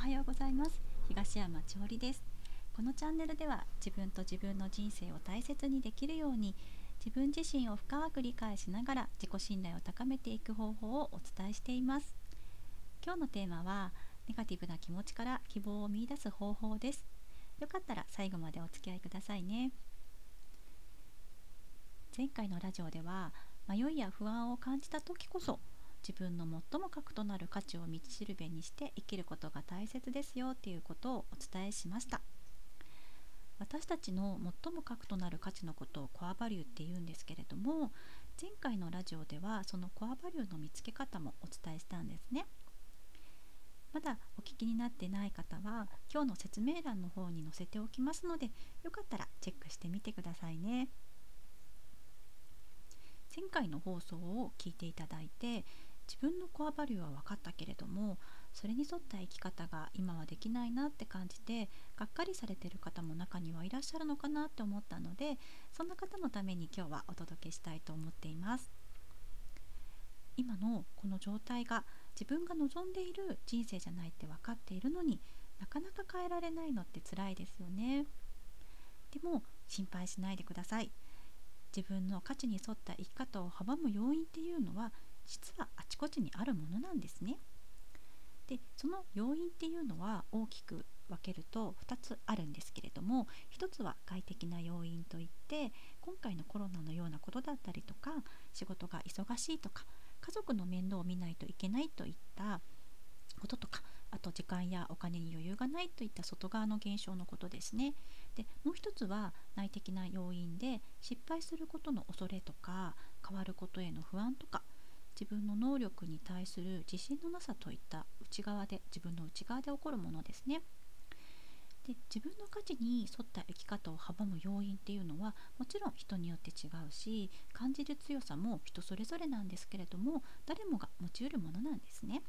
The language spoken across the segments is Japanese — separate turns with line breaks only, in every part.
おはようございます。東山千織です。このチャンネルでは自分と自分の人生を大切にできるように自分自身を深く理解しながら自己信頼を高めていく方法をお伝えしています。今日のテーマはネガティブな気持ちから希望を見いだす方法です。よかったら最後までお付き合いくださいね。前回のラジオでは迷いや不安を感じた時こそ自分の最も核となる価値を道しるべにして生きることが大切ですよっていうことをお伝えしました。私たちの最も核となる価値のことをコアバリューって言うんですけれども前回のラジオではそのコアバリューの見つけ方もお伝えしたんですね。まだお聞きになってない方は今日の説明欄の方に載せておきますのでよかったらチェックしてみてくださいね。前回の放送を聞いていただいて自分のコアバリューは分かったけれどもそれに沿った生き方が今はできないなって感じてがっかりされてる方も中にはいらっしゃるのかなって思ったのでそんな方のために今日はお届けしたいと思っています。今のこの状態が自分が望んでいる人生じゃないって分かっているのになかなか変えられないのって辛いですよね。でも心配しないでください。自分の価値に沿った生き方を阻む要因っていうのは実はあちこちにあるものなんですね。でその要因っていうのは大きく分けると2つあるんですけれども1つは外的な要因といって今回のコロナのようなことだったりとか仕事が忙しいとか家族の面倒を見ないといけないといったこととかあと時間やお金に余裕がないといった外側の現象のことですね。でもう一つは内的な要因で失敗することの恐れとか変わることへの不安とか自分の能力に対する自信のなさといった内側で自分の内側で起こるものですね。で自分の価値に沿った生き方を阻む要因っていうのはもちろん人によって違うし感じる強さも人それぞれなんですけれども誰もが持ちうるものなんですね。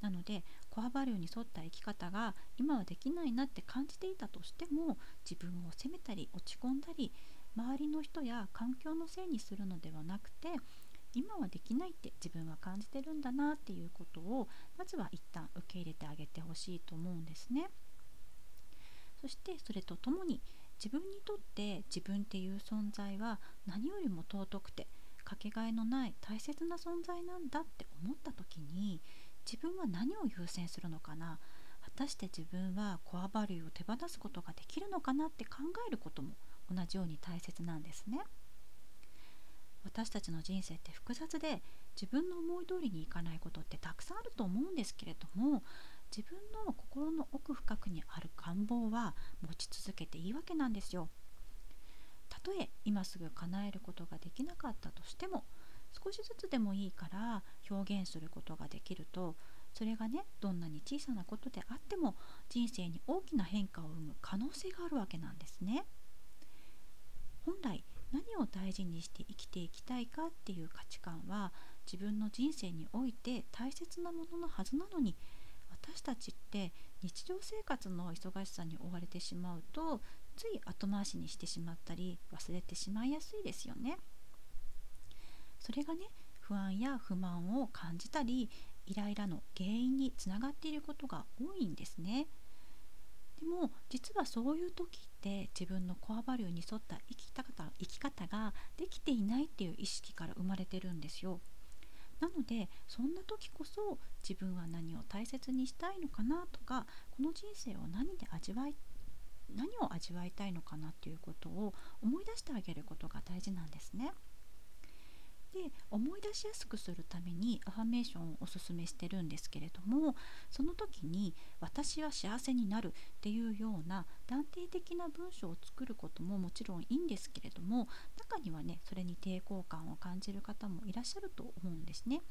なのでコアバリューに沿った生き方が今はできないなって感じていたとしても自分を責めたり落ち込んだり周りの人や環境のせいにするのではなくて今はできないって自分は感じてるんだなっていうことをまずは一旦受け入れてあげてほしいと思うんですね。そしてそれとともに自分にとって自分っていう存在は何よりも尊くてかけがえのない大切な存在なんだって思った時に自分は何を優先するのかな？果たして自分はコアバリューを手放すことができるのかなって考えることも同じように大切なんですね。私たちの人生って複雑で自分の思い通りにいかないことってたくさんあると思うんですけれども自分の心の奥深くにある願望は持ち続けていいわけなんですよ。たとえ今すぐ叶えることができなかったとしても少しずつでもいいから表現することができるとそれがねどんなに小さなことであっても人生に大きな変化を生む可能性があるわけなんですね。本来何を大事にして生きていきたいかっていう価値観は自分の人生において大切なもののはずなのに私たちって日常生活の忙しさに追われてしまうとつい後回しにしてしまったり忘れてしまいやすいですよね。それがね不安や不満を感じたりイライラの原因につながっていることが多いんですね。でも実はそういう時って自分のコアバリューに沿った生き方生き方ができていないっていう意識から生まれてるんですよ。なのでそんな時こそ自分は何を大切にしたいのかなとかこの人生を何で味わい何を味わいたいのかなっていうことを思い出してあげることが大事なんですね。で思い出しやすくするためにアファメーションをおすすめしてるんですけれどもその時に「私は幸せになる」っていうような断定的な文章を作ることももちろんいいんですけれども中にはねそれに抵抗感を感じる方もいらっしゃると思うんですね。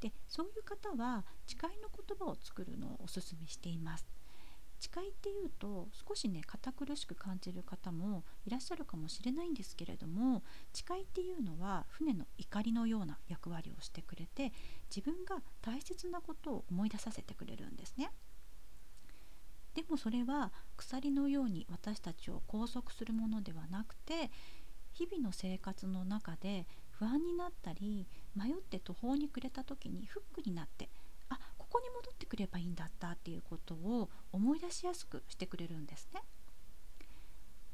でそういう方は誓いの言葉を作るのをおすすめしています。誓いっていうと少しね堅苦しく感じる方もいらっしゃるかもしれないんですけれども誓いっていうのは船の怒りのような役割をしてくれて自分が大切なことを思い出させてくれるんですね。でもそれは鎖のように私たちを拘束するものではなくて日々の生活の中で不安になったり迷って途方に暮れた時にフックになってってくればいいんだったっていうことを思い出しやすくしてくれるんですね。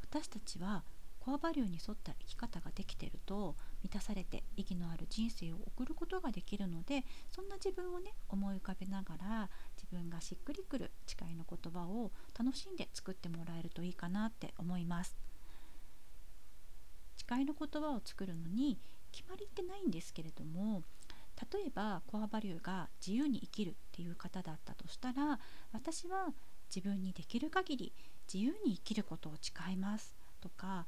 私たちはコアバリューに沿った生き方ができてると満たされて意義のある人生を送ることができるのでそんな自分をね思い浮かべながら自分がしっくりくる誓いの言葉を楽しんで作ってもらえるといいかなって思います誓いの言葉を作るのに決まりってないんですけれども例えばコアバリューが自由に生きるっていう方だったとしたら私は自分にできる限り自由に生きることを誓いますとか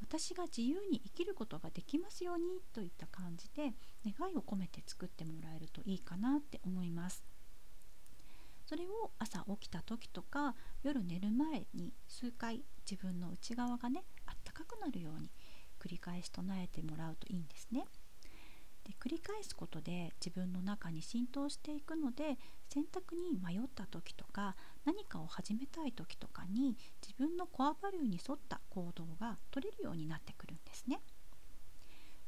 私が自由に生きることができますようにといった感じで願いを込めて作ってもらえるといいかなって思いますそれを朝起きた時とか夜寝る前に数回自分の内側がねあったかくなるように繰り返し唱えてもらうといいんですね。で繰り返すことで自分の中に浸透していくので選択に迷った時とか何かを始めたい時とかに自分のコアバリューに沿った行動が取れるようになってくるんですね。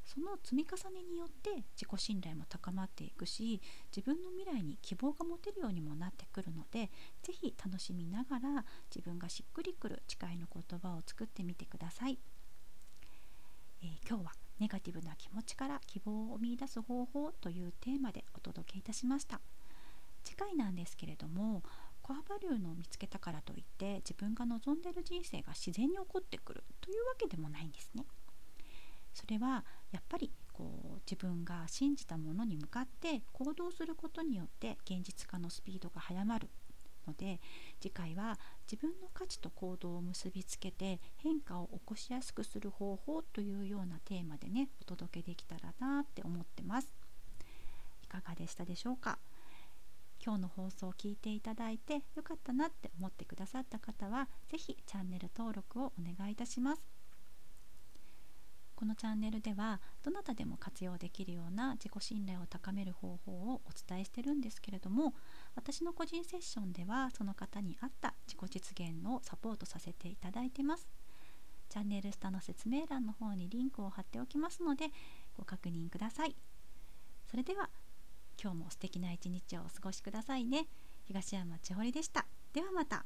その積み重ねによって自己信頼も高まっていくし自分の未来に希望が持てるようにもなってくるので是非楽しみながら自分がしっくりくる誓いの言葉を作ってみてください。えー、今日はネガティブな気持ちから希望を見いだす方法というテーマでお届けいたしました。次回なんですけれどもコアバリューのを見つけたからといって自分が望んでいる人生が自然に起こってくるというわけでもないんですね。それはやっぱりこう自分が信じたものに向かって行動することによって現実化のスピードが速まるので次回は自分の価値と行動を結びつけて変化を起こしやすくする方法というようなテーマでねお届けできたらなって思ってます。いかがでしたでしょうか？今日の放送を聞いていただいてよかったなって思ってくださった方は是非チャンネル登録をお願いいたします。このチャンネルではどなたでも活用できるような自己信頼を高める方法をお伝えしてるんですけれども私の個人セッションではその方に合った自己実現をサポートさせていただいてます。チャンネル下の説明欄の方にリンクを貼っておきますのでご確認ください。それでは今日も素敵な一日をお過ごしくださいね。東山千堀でした。ではまた。